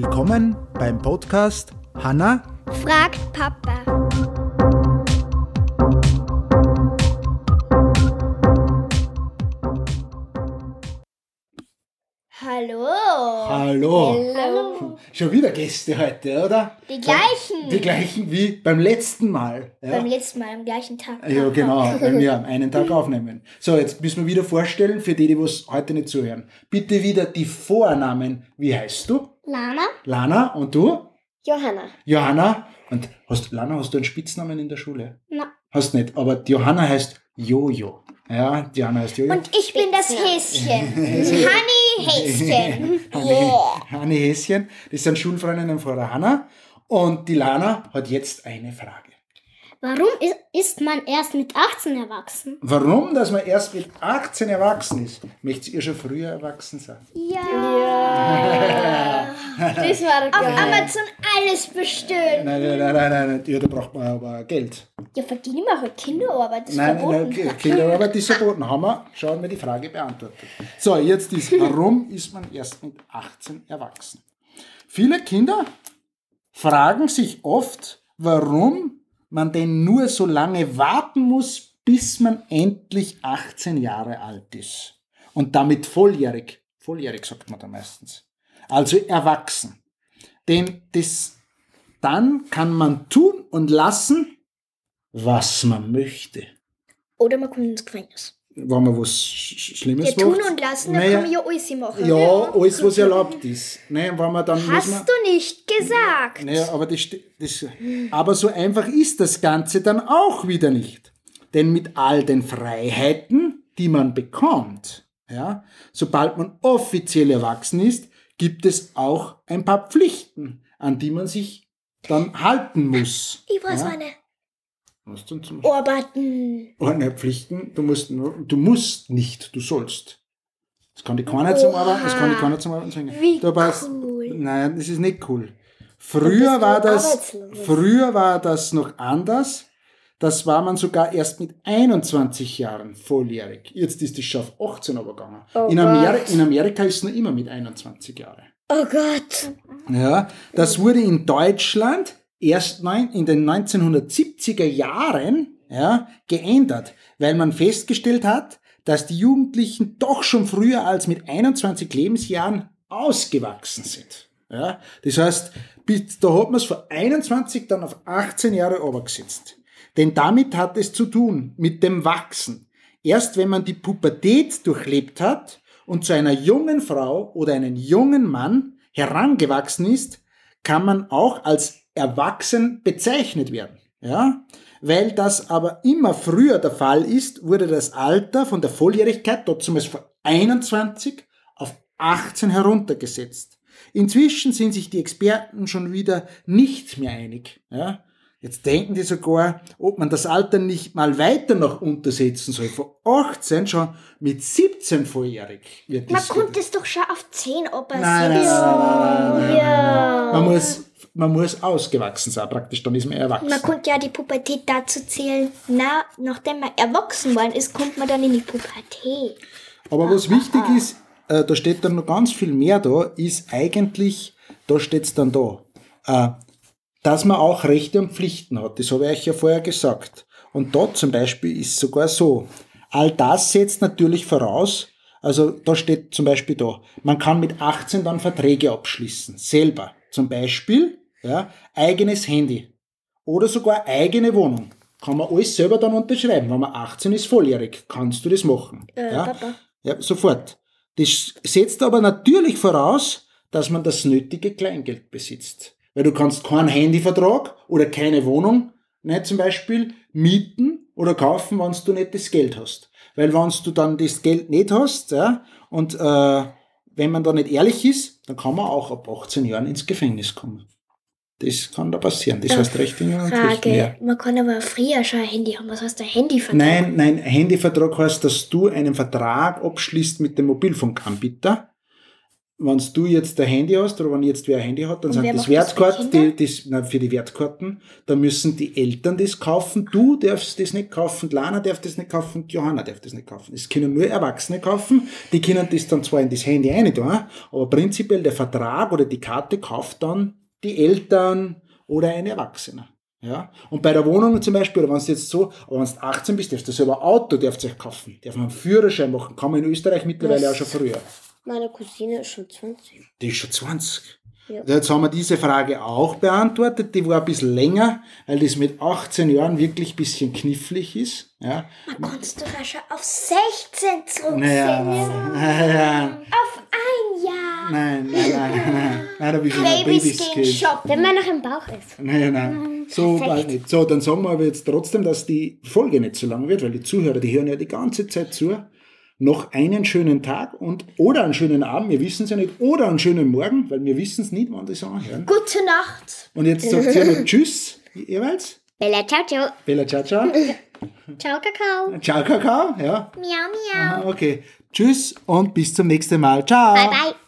Willkommen beim Podcast Hanna fragt Papa. Hallo. Hallo. Hallo. Schon wieder Gäste heute, oder? Die gleichen. Die gleichen wie beim letzten Mal. Ja, Beim letzten Mal am gleichen Tag. ja genau, wenn wir am einen Tag aufnehmen. So, jetzt müssen wir wieder vorstellen, für die, die was heute nicht zuhören. Bitte wieder die Vornamen. Wie heißt du? Lana? Lana und du? Johanna. Johanna. Und hast, Lana, hast du einen Spitznamen in der Schule? Na. Hast nicht, aber Johanna heißt Jojo. Ja, die Johanna heißt Jojo. Und ich bin das Häschen. Honey Häschen. Hanni, Yeah. Hanni Häschen, das sind Schulfreundinnen von der Hanna. Und die Lana hat jetzt eine Frage. Warum ist, ist man erst mit 18 erwachsen? Warum, dass man erst mit 18 erwachsen ist? Möchtet ihr schon früher erwachsen sein? Ja. Das war Auf geil. Amazon alles bestellen. Nein, nein, nein, nein, nein, ja, da braucht man aber Geld. Ja, verdiene mal halt Kinderarbeit. Das ist Nein, verboten. nein, Kinderarbeit ist verboten. Haben wir schon mal die Frage beantwortet. So, jetzt ist, warum ist man erst mit 18 erwachsen? Viele Kinder fragen sich oft, warum man denn nur so lange warten muss, bis man endlich 18 Jahre alt ist. Und damit volljährig. Volljährig sagt man da meistens. Also erwachsen. Denn das, dann kann man tun und lassen, was man möchte. Oder man kommt ins Gefängnis. Wenn man was Sch- Sch- Schlimmes Ja, tun macht. und lassen, dann Naja, kann man ja alles machen. Ja, alles, was erlaubt ist. Ne, wenn man dann Hast man, du nicht gesagt. Naja, aber, das, das, aber so einfach ist das Ganze dann auch wieder nicht. Denn mit all den Freiheiten, die man bekommt, ja, sobald man offiziell erwachsen ist, gibt es auch ein paar Pflichten, an die man sich dann halten muss. Ich weiß ja? meine. Was denn zum Arbeiten. Oh, ne, Pflichten, du musst, du musst nicht, du sollst. Das kann die keiner zum. Arbeiten, das kann die keiner zum Arbeiten zwingen. Wie warst- cool. Nein, das ist nicht cool. Früher war das, früher war das noch anders. Das war man sogar erst mit 21 Jahren volljährig. Jetzt ist es schon auf 18 aber gegangen. Oh in, Ameri Gott. in Amerika ist es noch immer mit 21 Jahren. Oh Gott. Ja, das wurde in Deutschland erst in den 1970er Jahren ja, geändert, weil man festgestellt hat, dass die Jugendlichen doch schon früher als mit 21 Lebensjahren ausgewachsen sind. Ja, das heißt, da hat man es von 21 dann auf 18 Jahre obergesetzt. Denn damit hat es zu tun mit dem Wachsen. Erst wenn man die Pubertät durchlebt hat und zu einer jungen Frau oder einem jungen Mann herangewachsen ist, kann man auch als erwachsen bezeichnet werden. Ja? Weil das aber immer früher der Fall ist, wurde das Alter von der Volljährigkeit dort zumindest von 21 auf 18 heruntergesetzt. Inzwischen sind sich die Experten schon wieder nicht mehr einig. Ja? Jetzt denken die sogar, ob man das Alter nicht mal weiter noch untersetzen soll. Von 18 schon mit 17 volljährig wird Man konnte es doch schon auf 10 operieren. Nein, nein, nein, nein, nein. Man muss, man muss ausgewachsen sein, praktisch, dann ist man erwachsen. Man konnte ja die Pubertät dazu zählen, na, nachdem man erwachsen worden ist, kommt man dann in die Pubertät. Aber was wichtig ist, äh, da steht dann noch ganz viel mehr da, ist eigentlich, da steht's dann da, äh, dass man auch Rechte und Pflichten hat. Das habe ich euch ja vorher gesagt. Und dort zum Beispiel ist sogar so, all das setzt natürlich voraus, also da steht zum Beispiel da, man kann mit 18 dann Verträge abschließen, selber. Zum Beispiel, ja, eigenes Handy oder sogar eigene Wohnung. Kann man alles selber dann unterschreiben. Wenn man 18 ist, volljährig, kannst du das machen. Äh, ja? Papa. Ja, sofort. Das setzt aber natürlich voraus, dass man das nötige Kleingeld besitzt. Weil du kannst keinen Handyvertrag oder keine Wohnung, nicht zum Beispiel, mieten oder kaufen, wenn du nicht das Geld hast. Weil wenn du dann das Geld nicht hast, ja, und äh, wenn man da nicht ehrlich ist, dann kann man auch ab 18 Jahren ins Gefängnis kommen. Das kann da passieren. Das heißt Rechte und Pflichten. Ja. Frage. Man kann aber früher schon ein Handy haben. Was heißt der Handyvertrag? Nein, nein, Handyvertrag heißt, dass du einen Vertrag abschließt mit dem Mobilfunkanbieter. Wenn du jetzt ein Handy hast oder wenn jetzt wer ein Handy hat, dann Und wer das Kinder? die, das, nein, für die Wertkarten, da müssen die Eltern das kaufen, du darfst das nicht kaufen, Lana darf das nicht kaufen, Johanna darf das nicht kaufen. Das können nur Erwachsene kaufen, die können das dann zwar in das Handy rein tun, aber prinzipiell der Vertrag oder die Karte kauft dann die Eltern oder ein Erwachsener. Ja, und bei der Wohnung zum Beispiel, oder wenn du jetzt so, aber wenn du 18 bist, darfst du selber ein Auto darfst du euch kaufen. Darf man einen Führerschein machen, kann man in Österreich mittlerweile Was? auch schon früher. Meine Cousine ist schon 20. Die ist schon 20. Ja. Jetzt haben wir diese Frage auch beantwortet. Die war ein bisschen länger, weil das mit 18 Jahren wirklich ein bisschen knifflig ist. Ja. Man kannst du da schon auf 16 zurück. Naja, naja, Auf ein Jahr. nein, nein, nein, nein, nein, da bist du ein Babys gehen Babyskind. shoppen. Wenn man noch im Bauch ist. Nein, nein, so bald nicht. So, dann sagen wir aber jetzt trotzdem, dass die Folge nicht so lang wird, weil die Zuhörer, die hören ja die ganze Zeit zu. Noch einen schönen Tag und oder einen schönen Abend, wir wissen es ja nicht, oder einen schönen Morgen, weil wir wissen es nicht, wann die es anhören. Gute Nacht. Und jetzt sagt sie noch Tschüss, jeweils. Bella, ciao, ciao. Bella, ciao, ciao. Ciao, Kakao. Ciao, Kakao. Ja, Miau, miau. okay. Tschüss und bis zum nächsten Mal. Ciao. Bye, bye.